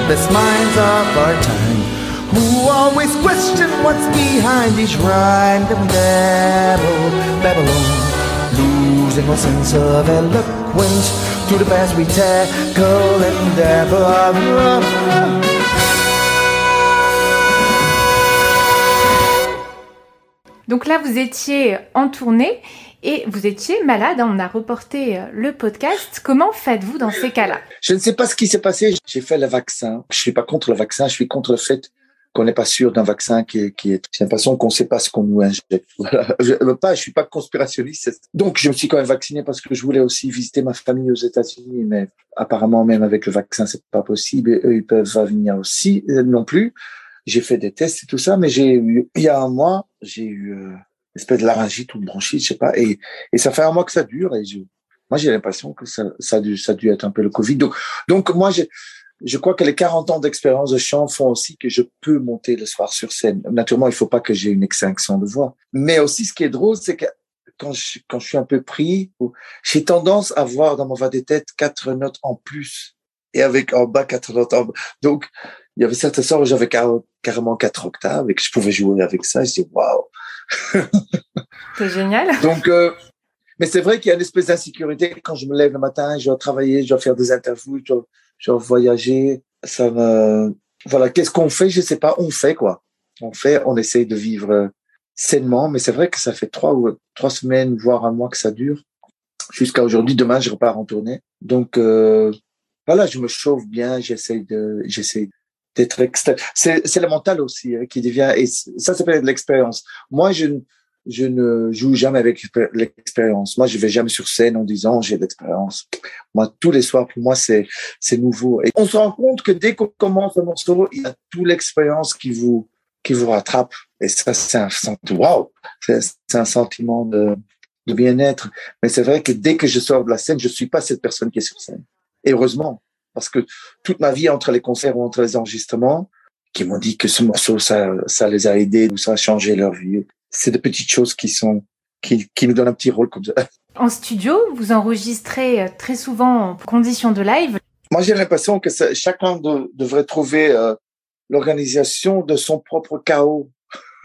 best minds of our time Who always question what's behind each rhyme. Them babble, Babylon, losing all sense of eloquence. To the past we tackle and dabble. Donc là, vous étiez en tournée et vous étiez malade. On a reporté euh, le podcast. Comment faites-vous dans ces cas-là? Je ne sais pas ce qui s'est passé. J'ai fait le vaccin. Je suis pas contre le vaccin. Je suis contre le fait qu'on n'est pas sûr d'un vaccin qui est, qui est, j'ai l'impression qu'on ne sait pas ce qu'on nous injecte. Voilà. Je veux pas, je suis pas conspirationniste. Donc, je me suis quand même vacciné parce que je voulais aussi visiter ma famille aux États-Unis, mais apparemment, même avec le vaccin, c'est pas possible. Eux, ils peuvent venir aussi euh, non plus. J'ai fait des tests et tout ça, mais j'ai eu, il y a un mois, j'ai eu euh, une espèce de laryngite ou de bronchite, je sais pas, et, et ça fait un mois que ça dure. Et je, moi, j'ai l'impression que ça, ça, a dû, ça a dû être un peu le Covid. Donc, donc moi, j'ai, je crois que les 40 ans d'expérience de chant font aussi que je peux monter le soir sur scène. Naturellement, il faut pas que j'ai une extinction de voix. Mais aussi, ce qui est drôle, c'est que quand je, quand je suis un peu pris, j'ai tendance à voir dans mon voix des têtes quatre notes en plus et avec en bas quatre notes en bas. Donc, il y avait certains soirs où j'avais carrément quatre octaves et que je pouvais jouer avec ça. Je dis waouh. C'est génial. Donc, euh, mais c'est vrai qu'il y a une espèce d'insécurité quand je me lève le matin, je dois travailler, je dois faire des interviews, je dois, je dois voyager. Ça me, voilà, qu'est-ce qu'on fait? Je sais pas. On fait quoi On fait, on essaye de vivre sainement, mais c'est vrai que ça fait trois ou trois semaines, voire un mois que ça dure. Jusqu'à aujourd'hui, demain, je repars en tournée. Donc euh, voilà, je me chauffe bien, j'essaye de, j'essaye d'être. C'est, le mental aussi hein, qui devient, et ça s'appelle de l'expérience. Moi, je, je ne joue jamais avec l'expérience. Moi, je vais jamais sur scène en disant j'ai de l'expérience. Moi, tous les soirs, pour moi, c'est, c'est nouveau. Et on se rend compte que dès qu'on commence un morceau, il y a toute l'expérience qui vous, qui vous rattrape. Et ça, c'est un sentiment, wow! C'est, c'est un sentiment de, de bien-être. Mais c'est vrai que dès que je sors de la scène, je suis pas cette personne qui est sur scène. Et heureusement, parce que toute ma vie entre les concerts ou entre les enregistrements, qui m'ont dit que ce morceau, ça, ça les a aidés ou ça a changé leur vie. C'est des petites choses qui sont, qui, qui nous donnent un petit rôle comme ça. En studio, vous enregistrez euh, très souvent en conditions de live. Moi, j'ai l'impression que ça, chacun de, devrait trouver euh, l'organisation de son propre chaos.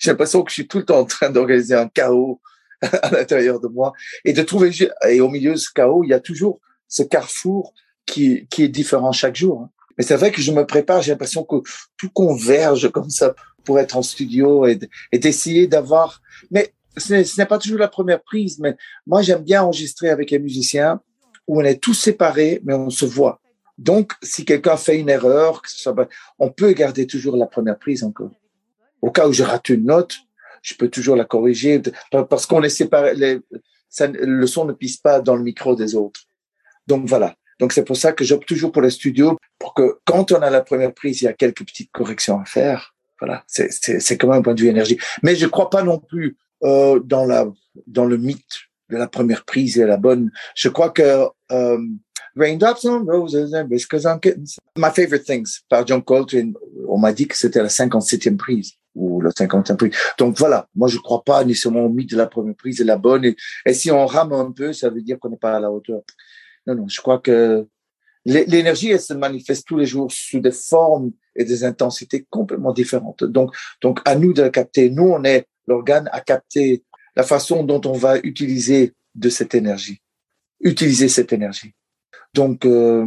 j'ai l'impression que je suis tout le temps en train d'organiser un chaos à l'intérieur de moi et de trouver, et au milieu de ce chaos, il y a toujours ce carrefour qui, qui est différent chaque jour. Hein. Mais c'est vrai que je me prépare, j'ai l'impression que tout converge comme ça pour être en studio et, et d'essayer d'avoir. Mais ce n'est pas toujours la première prise, mais moi j'aime bien enregistrer avec les musiciens où on est tous séparés, mais on se voit. Donc, si quelqu'un fait une erreur, on peut garder toujours la première prise encore. Au cas où je rate une note, je peux toujours la corriger parce qu'on est séparés. Le son ne pisse pas dans le micro des autres. Donc voilà. Donc c'est pour ça que j'opte toujours pour les studios pour que quand on a la première prise, il y a quelques petites corrections à faire. Voilà, c'est quand même un point de vue énergie. Mais je crois pas non plus euh, dans la dans le mythe de la première prise et la bonne. Je crois que euh, Raindrops on Roses and Whiskers on My Favorite Things par John Coltrane, on m'a dit que c'était la 57e prise ou la 50e prise. Donc voilà, moi je crois pas nécessairement au mythe de la première prise et la bonne. Et si on rame un peu, ça veut dire qu'on n'est pas à la hauteur. Non, non, je crois que l'énergie, elle se manifeste tous les jours sous des formes et des intensités complètement différentes. Donc, donc à nous de la capter. Nous, on est l'organe à capter la façon dont on va utiliser de cette énergie, utiliser cette énergie. Donc, euh,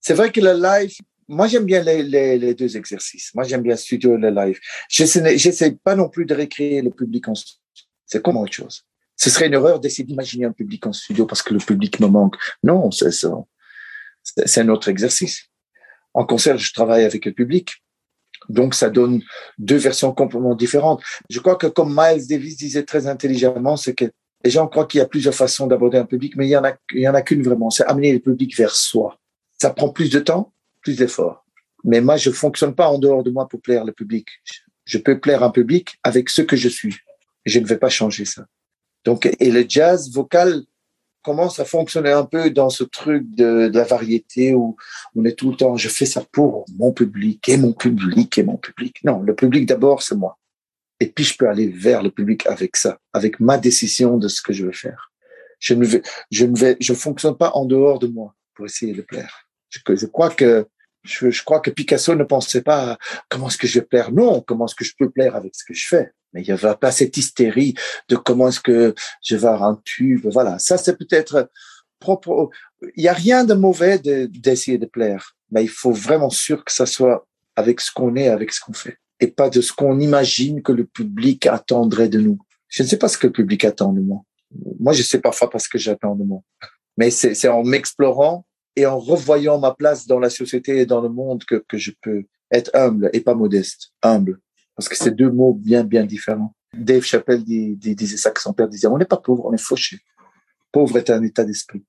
c'est vrai que le live, moi j'aime bien les, les, deux exercices. Moi j'aime bien studio et le live. J'essaie pas non plus de récréer le public en studio. C'est comme autre chose ce serait une erreur d'essayer d'imaginer un public en studio parce que le public me manque. Non, c'est un autre exercice. En concert, je travaille avec le public. Donc, ça donne deux versions complètement différentes. Je crois que comme Miles Davis disait très intelligemment, c'est que les gens croient qu'il y a plusieurs façons d'aborder un public, mais il y en a, il y en a qu'une vraiment. C'est amener le public vers soi. Ça prend plus de temps, plus d'efforts. Mais moi, je fonctionne pas en dehors de moi pour plaire le public. Je peux plaire un public avec ce que je suis. Je ne vais pas changer ça. Donc, et le jazz vocal commence à fonctionner un peu dans ce truc de, la variété où on est tout le temps, je fais ça pour mon public et mon public et mon public. Non, le public d'abord, c'est moi. Et puis, je peux aller vers le public avec ça, avec ma décision de ce que je veux faire. Je ne vais, je ne vais, je fonctionne pas en dehors de moi pour essayer de plaire. Je, crois que Je, je, crois que Picasso ne pensait pas comment est-ce que je vais plaire. Non, comment est-ce que je peux plaire avec ce que je fais. Mais il n'y avait pas cette hystérie de comment est-ce que je vais avoir un tube. Voilà, ça c'est peut-être propre. Il n'y a rien de mauvais d'essayer de, plaire, mais il faut vraiment sûr que ça soit avec ce qu'on est, avec ce qu'on fait, et pas de ce qu'on imagine que le public attendrait de nous. Je ne sais pas ce que le public attend de moi. Moi, je sais parfois pas ce que j'attends de moi. Mais c'est en m'explorant et en revoyant ma place dans la société et dans le monde que, que je peux être humble et pas modeste. Humble. Parce que c'est deux mots bien, bien différents. Dave Chappelle disait ça que son père disait, on n'est pas pauvre, on est fauché. Pauvre est un état d'esprit.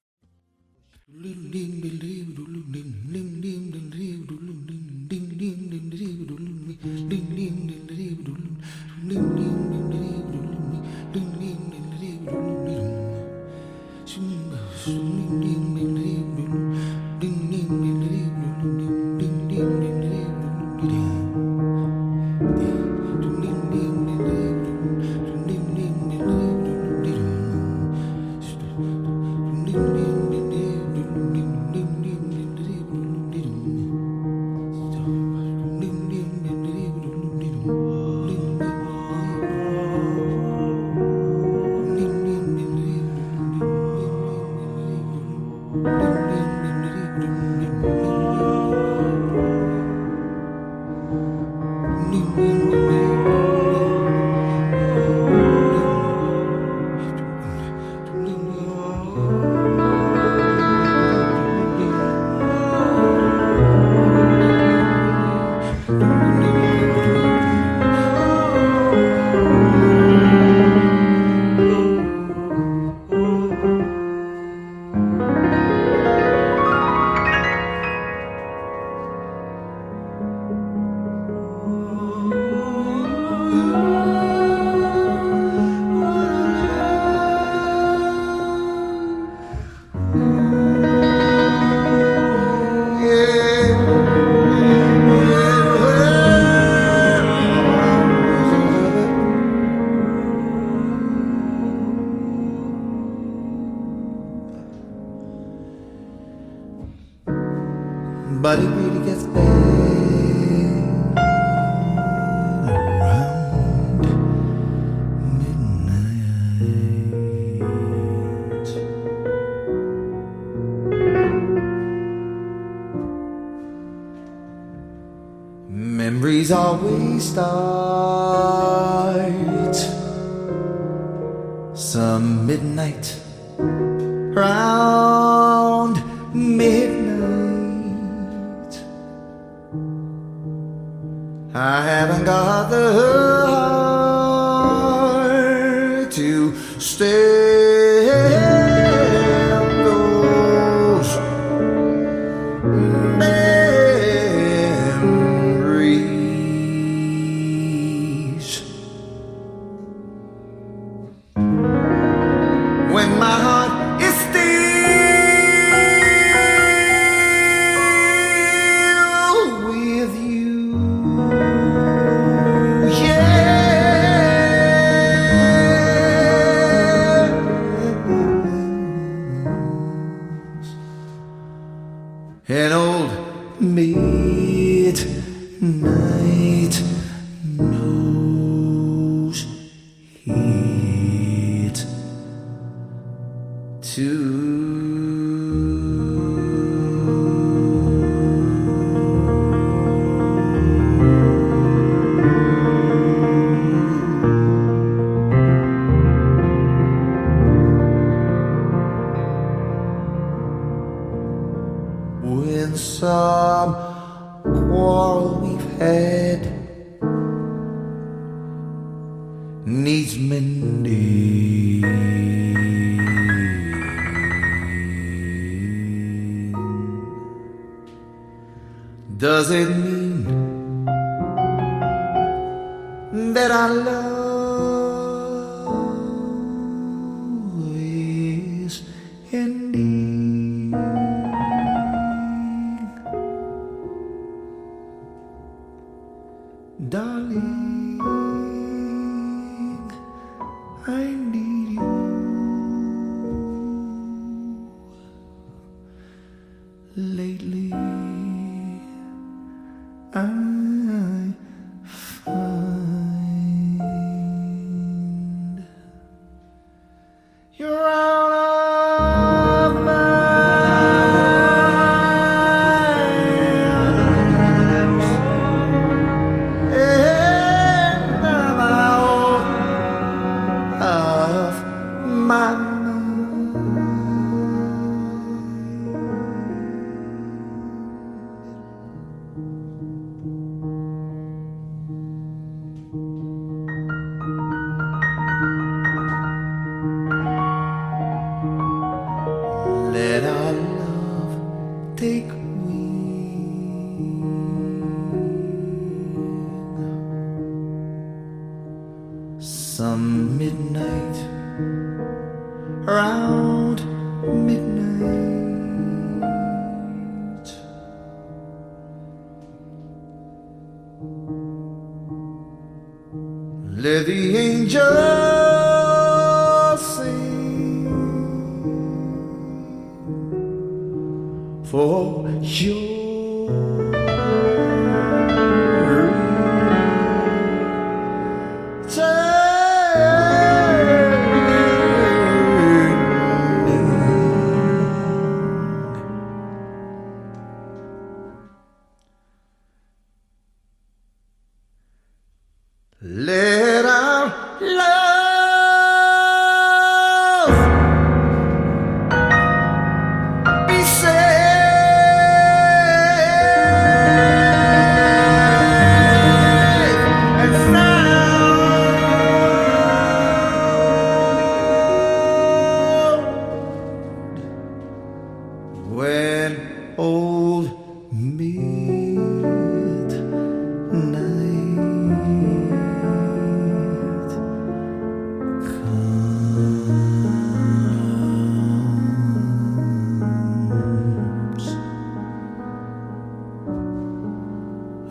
An old midnight.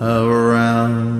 Around.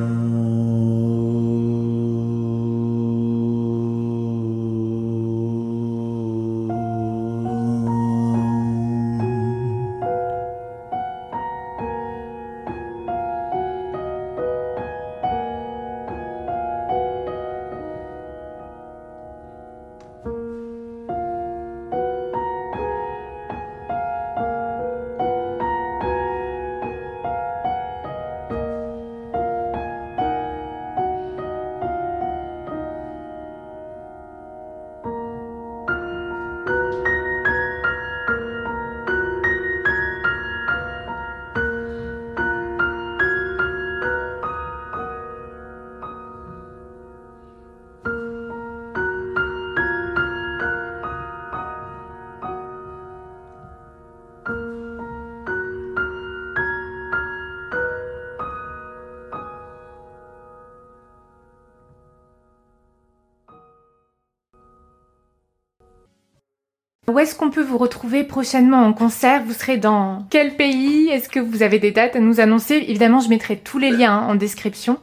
Est-ce qu'on peut vous retrouver prochainement en concert? Vous serez dans quel pays? Est-ce que vous avez des dates à nous annoncer? Évidemment, je mettrai tous les liens en description.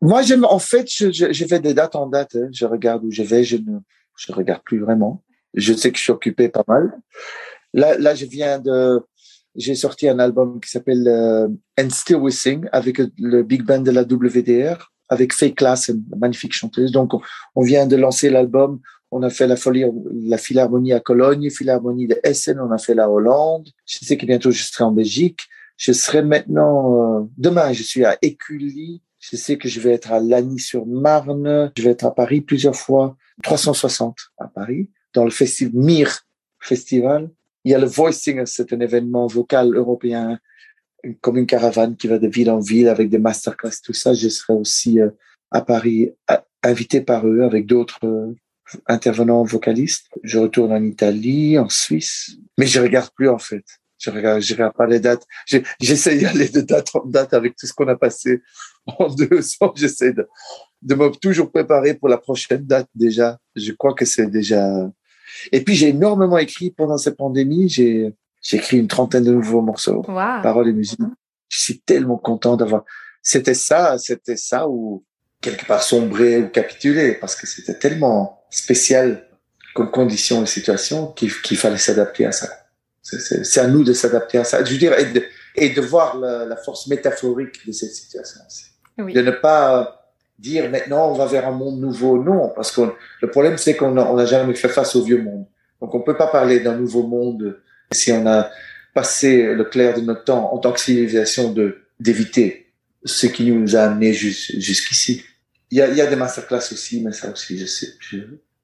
Moi, j'aime, en fait, je, je, je fais des dates en date. hein. Je regarde où je vais. Je ne, je regarde plus vraiment. Je sais que je suis occupé pas mal. Là, là, je viens de, j'ai sorti un album qui s'appelle euh, And Still We Sing avec le big band de la WDR, avec Faye Class, une magnifique chanteuse. Donc, on, on vient de lancer l'album. On a fait la folie, la Philharmonie à Cologne, Philharmonie de Essen. On a fait la Hollande. Je sais que bientôt je serai en Belgique. Je serai maintenant, euh, demain, je suis à Écully. Je sais que je vais être à Lagny-sur-Marne. Je vais être à Paris plusieurs fois. 360 à Paris, dans le festival MIR Festival. Il y a le Voicing, c'est un événement vocal européen, comme une caravane qui va de ville en ville avec des masterclass, tout ça. Je serai aussi euh, à Paris, invité par eux avec d'autres euh, intervenants vocalistes. Je retourne en Italie, en Suisse, mais je regarde plus en fait. Je regarde, je regarde pas les dates. Je- J'essaie d'y aller de date en date avec tout ce qu'on a passé en deux ans. J'essaie de, de me toujours préparer pour la prochaine date déjà. Je crois que c'est déjà. Et puis j'ai énormément écrit pendant cette pandémie. J'ai j'ai écrit une trentaine de nouveaux morceaux, Waouh paroles et musique. Je suis tellement content d'avoir. C'était ça, c'était ça ou quelque part sombrer ou capituler parce que c'était tellement spécial comme condition et situation qu'il fallait s'adapter à ça. C'est- à nous de s'adapter à ça. Je veux dire, et de, et de voir la, la force métaphorique de cette situation. Oui. De ne pas dire maintenant on va vers un monde nouveau. Non, parce que le problème c'est qu'on n'a on jamais fait face au vieux monde. Donc on peut pas parler d'un nouveau monde si on a passé le clair de notre temps en tant que civilisation de d'éviter ce qui nous a amené jus- jusqu'ici. Il y a, il y a des masterclass aussi, mais ça aussi, je sais. Je,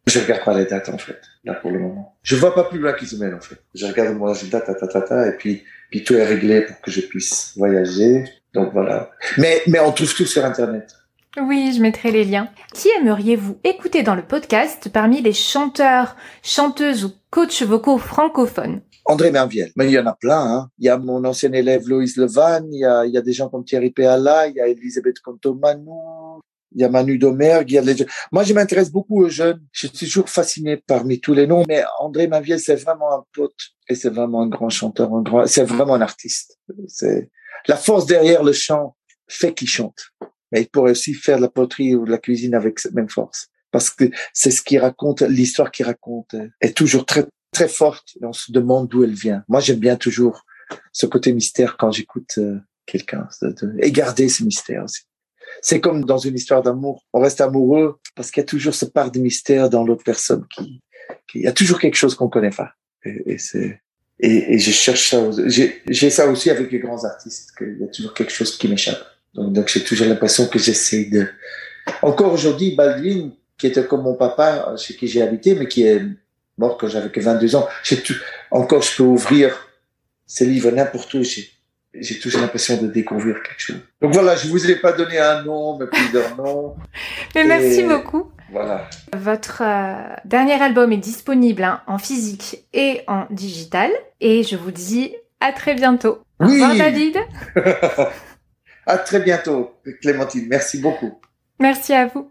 je regarde pas les dates, en fait, là, pour le moment. Je vois pas plus loin qu'ils semaine, en fait. Je regarde mon agenda, ta, ta, ta, ta, et puis, puis tout est réglé pour que je puisse voyager. Donc voilà. Mais, mais on trouve tout sur Internet. Oui, je mettrai les liens. Qui aimeriez-vous écouter dans le podcast parmi les chanteurs, chanteuses ou coachs vocaux francophones? André Merviel. Mais il y en a plein. Hein. Il y a mon ancien élève Loïs Levan, il y a, il y a des gens comme Thierry Péala, il y a Elisabeth Contomanou, il y a Manu Domergue, il y a les... Moi, je m'intéresse beaucoup aux jeunes. Je suis toujours fasciné parmi tous les noms, mais André Merviel, c'est vraiment un pote et c'est vraiment un grand chanteur, un grand, c'est vraiment un artiste. C'est la force derrière le chant fait qu'il chante. Mais il pourrait aussi faire de la poterie ou de la cuisine avec cette même force. Parce que c'est ce qu'il raconte, l'histoire qu'il raconte est toujours très, très forte on se demande d'où elle vient. Moi, j'aime bien toujours ce côté mystère quand j'écoute euh, quelqu'un et garder ce mystère aussi. C'est comme dans une histoire d'amour. On reste amoureux parce qu'il y a toujours ce part de mystère dans l'autre personne qui, il y a toujours quelque chose qu'on connaît pas. Et, c'est, et, je cherche ça. J'ai ça aussi avec les grands artistes, qu'il y a toujours quelque chose qui m'échappe. Donc, j'ai toujours l'impression que j'essaie de. Encore aujourd'hui, Baldwin, qui était comme mon papa, chez qui j'ai habité, mais qui est mort quand j'avais que 22 ans. J'ai. Encore, je peux ouvrir ces livres n'importe où. J'ai toujours l'impression de découvrir quelque chose. Donc voilà, je vous ai pas donné un nom, mais plusieurs noms. mais merci beaucoup. Voilà. Votre euh, dernier album est disponible hein, en physique et en digital. Et je vous dis à très bientôt. Au revoir David. à très bientôt Clémentine. Merci beaucoup. Merci à vous.